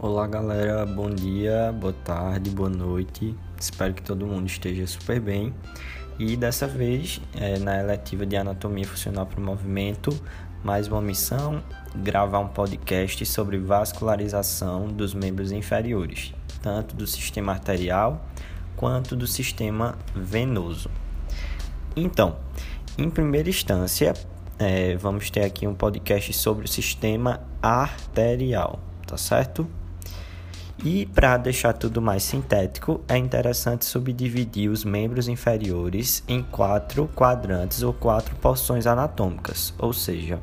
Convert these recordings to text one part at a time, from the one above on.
Olá galera, bom dia, boa tarde, boa noite. Espero que todo mundo esteja super bem. E dessa vez, é, na eletiva de Anatomia Funcional para o Movimento, mais uma missão: gravar um podcast sobre vascularização dos membros inferiores, tanto do sistema arterial quanto do sistema venoso. Então, em primeira instância, é, vamos ter aqui um podcast sobre o sistema arterial, tá certo? E para deixar tudo mais sintético, é interessante subdividir os membros inferiores em quatro quadrantes ou quatro porções anatômicas, ou seja,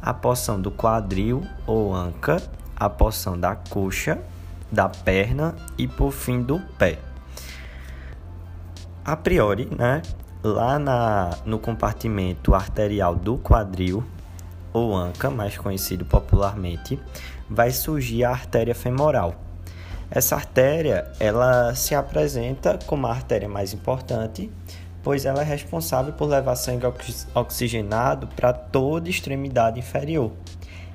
a porção do quadril ou anca, a porção da coxa, da perna e por fim do pé. A priori, né, lá na, no compartimento arterial do quadril ou anca, mais conhecido popularmente, vai surgir a artéria femoral essa artéria, ela se apresenta como a artéria mais importante, pois ela é responsável por levar sangue oxigenado para toda extremidade inferior.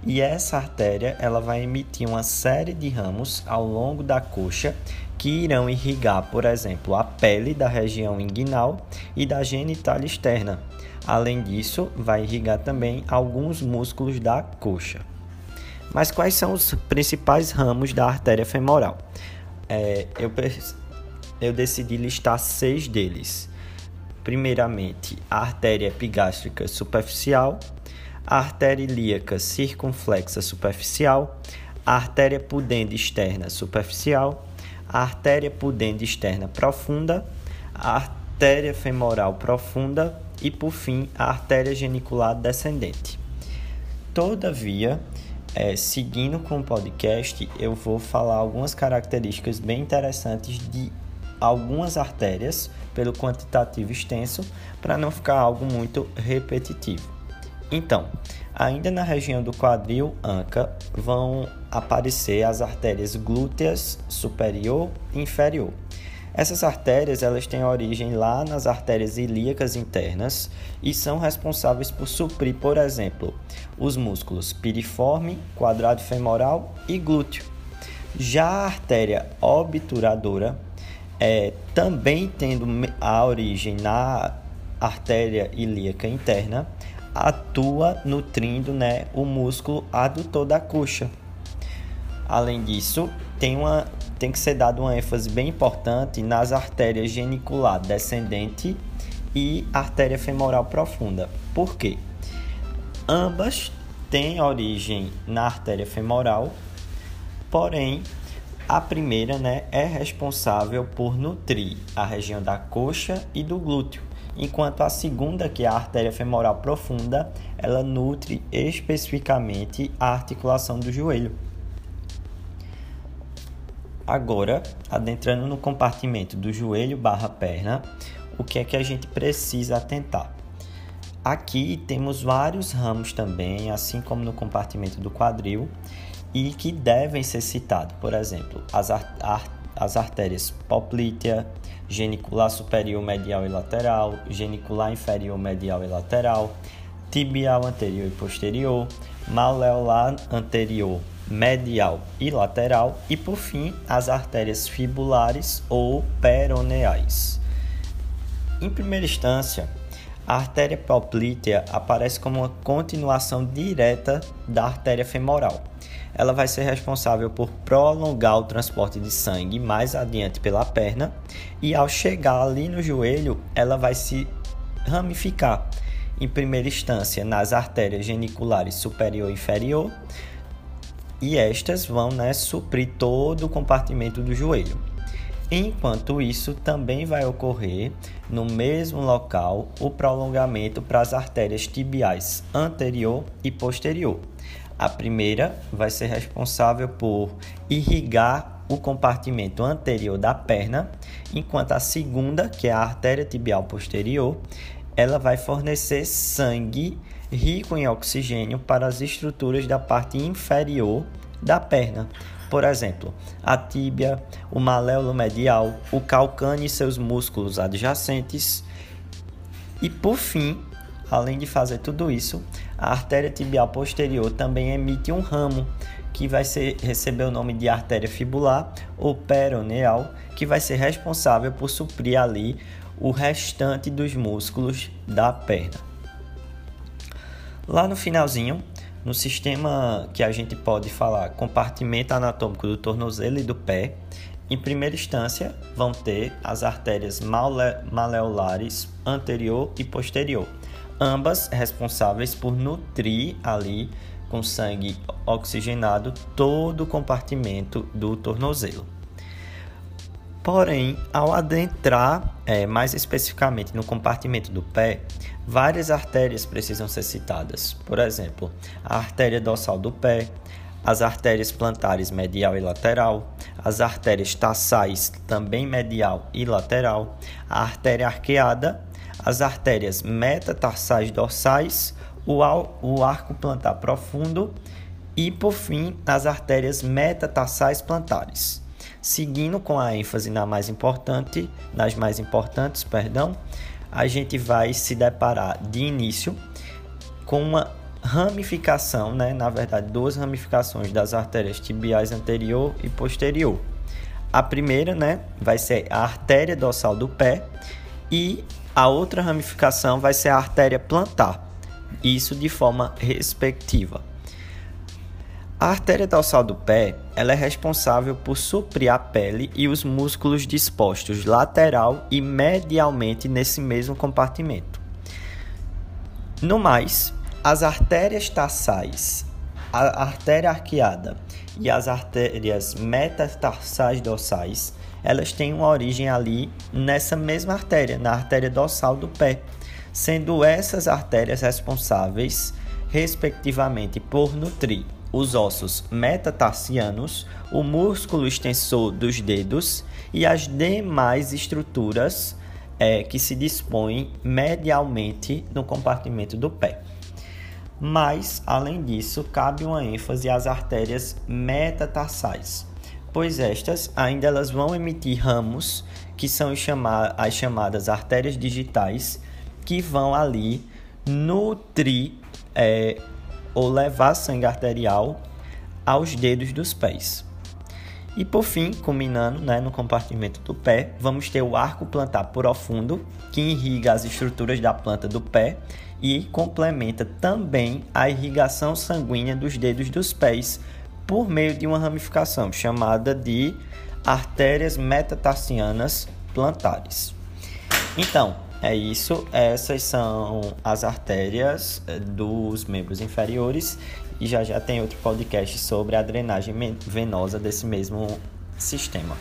E essa artéria, ela vai emitir uma série de ramos ao longo da coxa que irão irrigar, por exemplo, a pele da região inguinal e da genital externa. Além disso, vai irrigar também alguns músculos da coxa. Mas quais são os principais ramos da artéria femoral? É, eu, eu decidi listar seis deles. Primeiramente, a artéria epigástrica superficial, a artéria ilíaca circunflexa superficial, a artéria pudende externa superficial, a artéria pudende externa profunda, a artéria femoral profunda e, por fim, a artéria genicular descendente. Todavia, é, seguindo com o podcast, eu vou falar algumas características bem interessantes de algumas artérias pelo quantitativo extenso para não ficar algo muito repetitivo. Então, ainda na região do quadril anca vão aparecer as artérias glúteas superior e inferior. Essas artérias elas têm origem lá nas artérias ilíacas internas e são responsáveis por suprir, por exemplo, os músculos piriforme, quadrado femoral e glúteo. Já a artéria obturadora, é, também tendo a origem na artéria ilíaca interna, atua nutrindo né, o músculo adutor da coxa. Além disso, tem, uma, tem que ser dado uma ênfase bem importante nas artérias genicular descendente e artéria femoral profunda. Por quê? Ambas têm origem na artéria femoral, porém a primeira né, é responsável por nutrir a região da coxa e do glúteo, enquanto a segunda, que é a artéria femoral profunda, ela nutre especificamente a articulação do joelho. Agora, adentrando no compartimento do joelho barra perna, o que é que a gente precisa atentar? Aqui temos vários ramos também, assim como no compartimento do quadril, e que devem ser citados. Por exemplo, as, ar as artérias poplítea, genicular superior medial e lateral, genicular inferior medial e lateral, tibial anterior e posterior, maleolar anterior medial e lateral, e por fim as artérias fibulares ou peroneais. Em primeira instância, a artéria poplítea aparece como uma continuação direta da artéria femoral. Ela vai ser responsável por prolongar o transporte de sangue mais adiante pela perna e ao chegar ali no joelho, ela vai se ramificar em primeira instância nas artérias geniculares superior e inferior, e estas vão né, suprir todo o compartimento do joelho. Enquanto isso, também vai ocorrer no mesmo local o prolongamento para as artérias tibiais anterior e posterior. A primeira vai ser responsável por irrigar o compartimento anterior da perna, enquanto a segunda, que é a artéria tibial posterior, ela vai fornecer sangue rico em oxigênio para as estruturas da parte inferior da perna. Por exemplo, a tíbia, o maléolo medial, o calcâneo e seus músculos adjacentes. E por fim, além de fazer tudo isso, a artéria tibial posterior também emite um ramo que vai ser, receber o nome de artéria fibular ou peroneal, que vai ser responsável por suprir ali o restante dos músculos da perna. Lá no finalzinho, no sistema que a gente pode falar compartimento anatômico do tornozelo e do pé, em primeira instância vão ter as artérias maleolares anterior e posterior, ambas responsáveis por nutrir ali com sangue oxigenado todo o compartimento do tornozelo. Porém, ao adentrar é, mais especificamente no compartimento do pé, várias artérias precisam ser citadas. Por exemplo, a artéria dorsal do pé, as artérias plantares medial e lateral, as artérias tarsais também medial e lateral, a artéria arqueada, as artérias metatarsais dorsais, o, arco plantar profundo e, por fim, as artérias metatarsais plantares. Seguindo com a ênfase na mais importante, nas mais importantes, perdão, a gente vai se deparar de início com uma ramificação, né? na verdade, duas ramificações das artérias tibiais anterior e posterior. A primeira, né, vai ser a artéria dorsal do pé e a outra ramificação vai ser a artéria plantar. Isso de forma respectiva. A artéria dorsal do pé ela é responsável por suprir a pele e os músculos dispostos lateral e medialmente nesse mesmo compartimento. No mais, as artérias tarsais, a artéria arqueada e as artérias metatarsais dorsais, elas têm uma origem ali nessa mesma artéria, na artéria dorsal do pé, sendo essas artérias responsáveis, respectivamente, por nutrir os ossos metatarsianos, o músculo extensor dos dedos e as demais estruturas é, que se dispõem medialmente no compartimento do pé. Mas, além disso, cabe uma ênfase às artérias metatarsais, pois estas ainda elas vão emitir ramos que são as chamadas artérias digitais, que vão ali nutrir é, ou levar sangue arterial aos dedos dos pés. E por fim, culminando né, no compartimento do pé, vamos ter o arco plantar profundo, que irriga as estruturas da planta do pé e complementa também a irrigação sanguínea dos dedos dos pés por meio de uma ramificação chamada de artérias metatarsianas plantares. Então, é isso, essas são as artérias eh, dos membros inferiores e já já tem outro podcast sobre a drenagem venosa desse mesmo sistema.